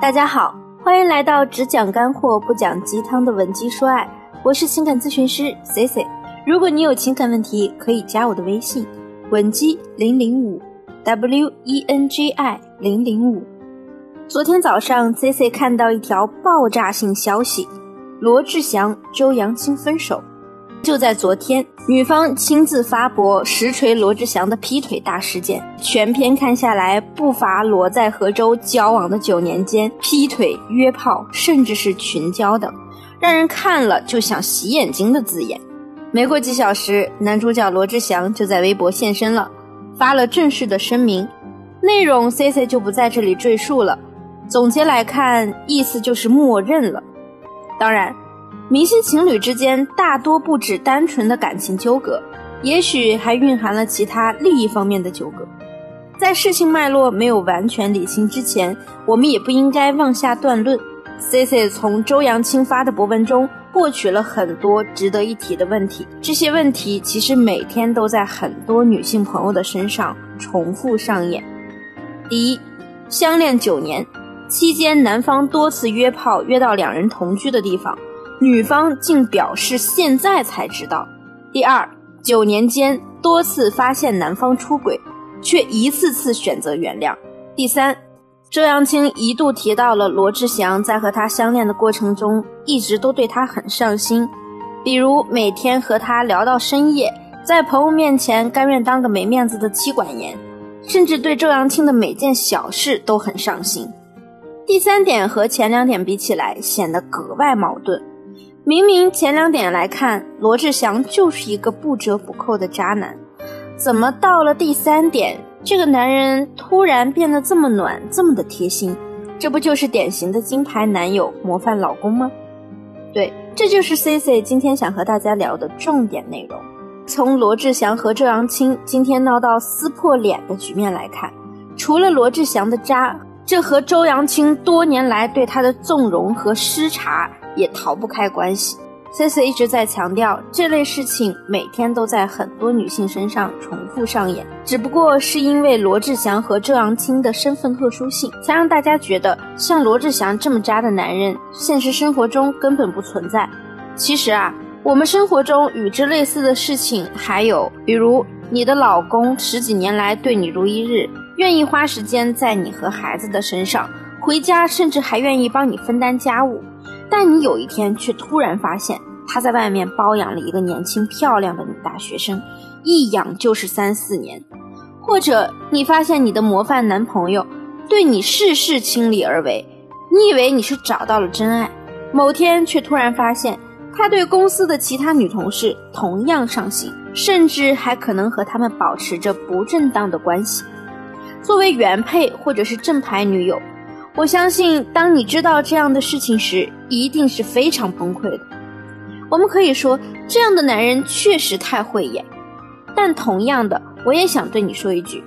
大家好，欢迎来到只讲干货不讲鸡汤的文姬说爱，我是情感咨询师 C C。如果你有情感问题，可以加我的微信文姬零零五 W E N G I 零零五。昨天早上 C C 看到一条爆炸性消息，罗志祥、周扬青分手。就在昨天，女方亲自发博实锤罗志祥的劈腿大事件。全篇看下来，不乏罗在和周交往的九年间劈腿、约炮，甚至是群交等，让人看了就想洗眼睛的字眼。没过几小时，男主角罗志祥就在微博现身了，发了正式的声明，内容 C C 就不在这里赘述了。总结来看，意思就是默认了。当然。明星情侣之间大多不止单纯的感情纠葛，也许还蕴含了其他利益方面的纠葛。在事情脉络没有完全理清之前，我们也不应该妄下断论。C C 从周扬青发的博文中获取了很多值得一提的问题，这些问题其实每天都在很多女性朋友的身上重复上演。第一，相恋九年期间，男方多次约炮，约到两人同居的地方。女方竟表示现在才知道。第二，九年间多次发现男方出轨，却一次次选择原谅。第三，周扬青一度提到了罗志祥在和他相恋的过程中，一直都对他很上心，比如每天和他聊到深夜，在朋友面前甘愿当个没面子的妻管严，甚至对周扬青的每件小事都很上心。第三点和前两点比起来，显得格外矛盾。明明前两点来看，罗志祥就是一个不折不扣的渣男，怎么到了第三点，这个男人突然变得这么暖，这么的贴心？这不就是典型的金牌男友、模范老公吗？对，这就是 C C 今天想和大家聊的重点内容。从罗志祥和周扬青今天闹到撕破脸的局面来看，除了罗志祥的渣，这和周扬青多年来对他的纵容和失察。也逃不开关系。C C 一直在强调，这类事情每天都在很多女性身上重复上演，只不过是因为罗志祥和周扬青的身份特殊性，才让大家觉得像罗志祥这么渣的男人，现实生活中根本不存在。其实啊，我们生活中与之类似的事情还有，比如你的老公十几年来对你如一日，愿意花时间在你和孩子的身上，回家甚至还愿意帮你分担家务。但你有一天却突然发现，他在外面包养了一个年轻漂亮的女大学生，一养就是三四年；或者你发现你的模范男朋友对你事事倾力而为，你以为你是找到了真爱，某天却突然发现他对公司的其他女同事同样上心，甚至还可能和他们保持着不正当的关系。作为原配或者是正牌女友。我相信，当你知道这样的事情时，一定是非常崩溃的。我们可以说，这样的男人确实太会演。但同样的，我也想对你说一句：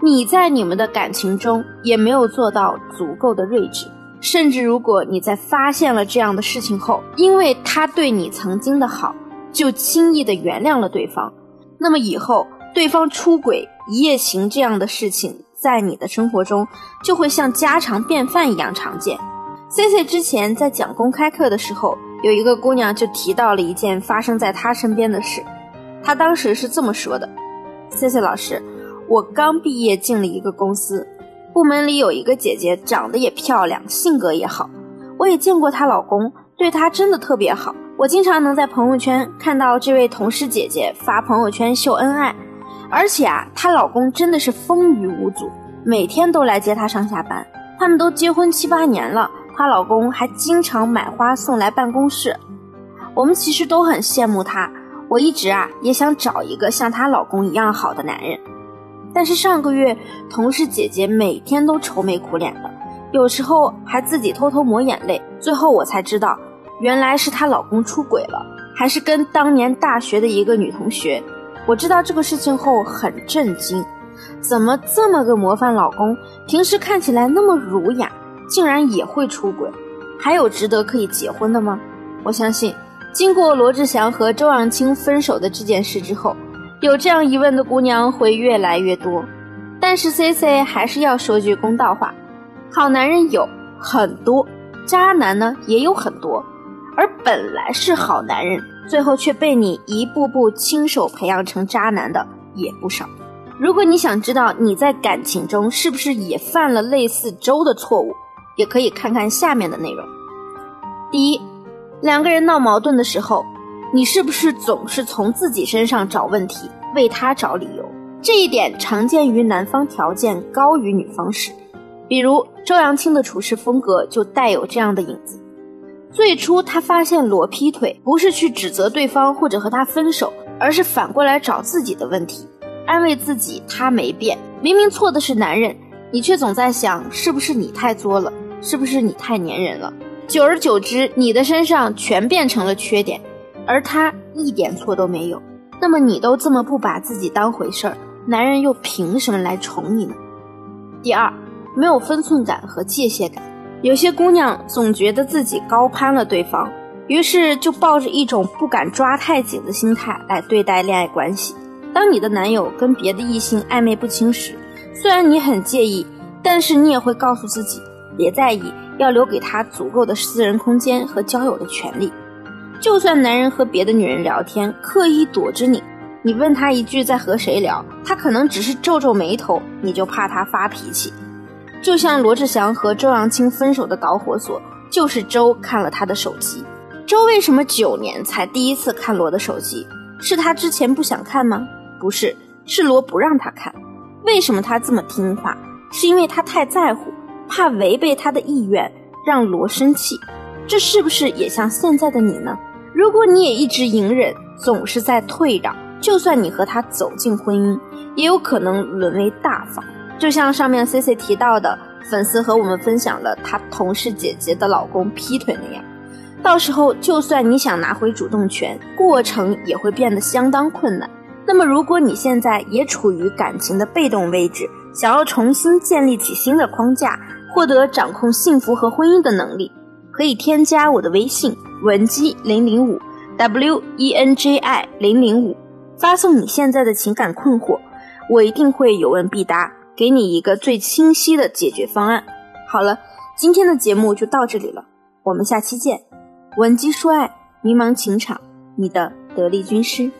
你在你们的感情中也没有做到足够的睿智。甚至，如果你在发现了这样的事情后，因为他对你曾经的好，就轻易的原谅了对方，那么以后对方出轨、一夜情这样的事情。在你的生活中，就会像家常便饭一样常见。C C 之前在讲公开课的时候，有一个姑娘就提到了一件发生在她身边的事。她当时是这么说的：“C C 老师，我刚毕业进了一个公司，部门里有一个姐姐，长得也漂亮，性格也好。我也见过她老公，对她真的特别好。我经常能在朋友圈看到这位同事姐姐发朋友圈秀恩爱。”而且啊，她老公真的是风雨无阻，每天都来接她上下班。他们都结婚七八年了，她老公还经常买花送来办公室。我们其实都很羡慕她，我一直啊也想找一个像她老公一样好的男人。但是上个月，同事姐姐每天都愁眉苦脸的，有时候还自己偷偷抹眼泪。最后我才知道，原来是她老公出轨了，还是跟当年大学的一个女同学。我知道这个事情后很震惊，怎么这么个模范老公，平时看起来那么儒雅，竟然也会出轨？还有值得可以结婚的吗？我相信，经过罗志祥和周扬青分手的这件事之后，有这样疑问的姑娘会越来越多。但是 C C 还是要说句公道话，好男人有，很多，渣男呢也有很多，而本来是好男人，最后却被你一步步亲手培养成渣男的也不少。如果你想知道你在感情中是不是也犯了类似周的错误，也可以看看下面的内容。第一，两个人闹矛盾的时候，你是不是总是从自己身上找问题，为他找理由？这一点常见于男方条件高于女方时，比如周扬青的处事风格就带有这样的影子。最初他发现罗劈腿，不是去指责对方或者和他分手，而是反过来找自己的问题，安慰自己他没变。明明错的是男人，你却总在想是不是你太作了，是不是你太粘人了？久而久之，你的身上全变成了缺点，而他一点错都没有。那么你都这么不把自己当回事儿？男人又凭什么来宠你呢？第二，没有分寸感和界限感。有些姑娘总觉得自己高攀了对方，于是就抱着一种不敢抓太紧的心态来对待恋爱关系。当你的男友跟别的异性暧昧不清时，虽然你很介意，但是你也会告诉自己别在意，要留给他足够的私人空间和交友的权利。就算男人和别的女人聊天，刻意躲着你。你问他一句在和谁聊，他可能只是皱皱眉头，你就怕他发脾气。就像罗志祥和周扬青分手的导火索，就是周看了他的手机。周为什么九年才第一次看罗的手机？是他之前不想看吗？不是，是罗不让他看。为什么他这么听话？是因为他太在乎，怕违背他的意愿让罗生气。这是不是也像现在的你呢？如果你也一直隐忍，总是在退让。就算你和他走进婚姻，也有可能沦为大方。就像上面 C C 提到的，粉丝和我们分享了她同事姐姐的老公劈腿那样，到时候就算你想拿回主动权，过程也会变得相当困难。那么，如果你现在也处于感情的被动位置，想要重新建立起新的框架，获得掌控幸福和婚姻的能力，可以添加我的微信文姬零零五 W E N J I 零零五。发送你现在的情感困惑，我一定会有问必答，给你一个最清晰的解决方案。好了，今天的节目就到这里了，我们下期见。闻鸡说爱，迷茫情场，你的得力军师。